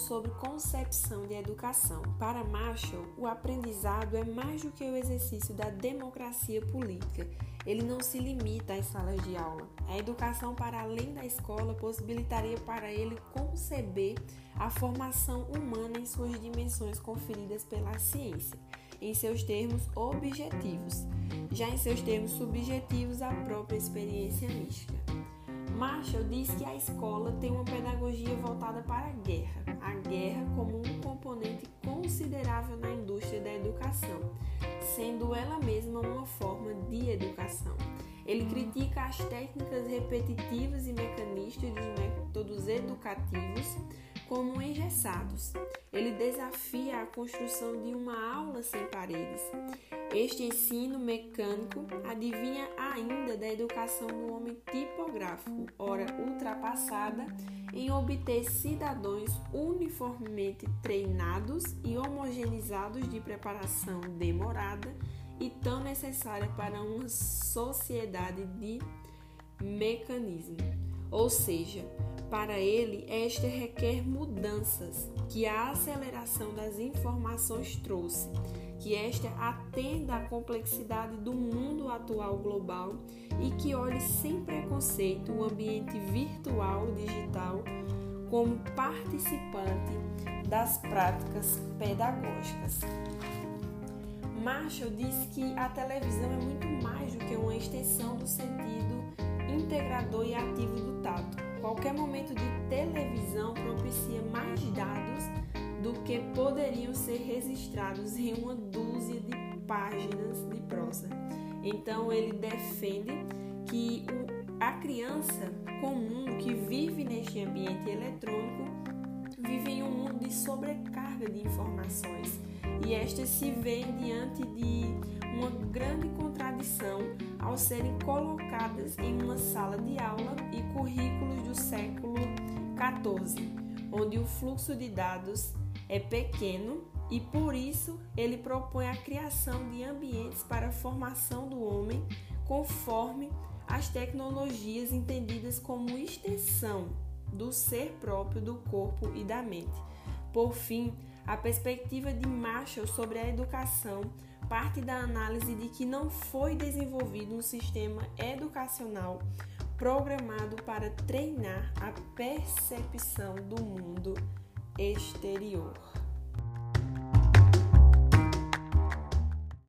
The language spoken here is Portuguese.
sobre concepção de educação. Para Marshall, o aprendizado é mais do que o exercício da democracia política. Ele não se limita às salas de aula. A educação para além da escola possibilitaria para ele conceber a formação humana em suas dimensões conferidas pela ciência, em seus termos objetivos, já em seus termos subjetivos, a própria experiência mística. Marshall diz que a escola tem uma pedagogia voltada para a guerra, a guerra como um componente considerável na indústria da educação, sendo ela mesma uma forma de educação. Ele critica as técnicas repetitivas e mecanistas dos métodos educativos como engessados. Ele desafia a construção de uma aula sem paredes. Este ensino mecânico adivinha ainda da educação do homem tipográfico, ora ultrapassada em obter cidadãos uniformemente treinados e homogeneizados de preparação demorada e tão necessária para uma sociedade de mecanismo. Ou seja, para ele, esta requer mudanças que a aceleração das informações trouxe, que esta atenda à complexidade do mundo atual global e que olhe sem preconceito o ambiente virtual digital como participante das práticas pedagógicas. Marshall disse que a televisão é muito mais do que uma extensão do sentido integrador e ativo do tato Qualquer momento de televisão propicia mais dados do que poderiam ser registrados em uma dúzia de páginas de prosa. Então ele defende que a criança comum que vive neste ambiente eletrônico vive em um mundo de sobrecarga de informações e estas se veem diante de uma grande contradição ao serem colocadas em uma sala de aula e currículos do século XIV, onde o fluxo de dados é pequeno e por isso ele propõe a criação de ambientes para a formação do homem conforme as tecnologias entendidas como extensão do ser próprio do corpo e da mente. Por fim, a perspectiva de Marshall sobre a educação parte da análise de que não foi desenvolvido um sistema educacional programado para treinar a percepção do mundo exterior.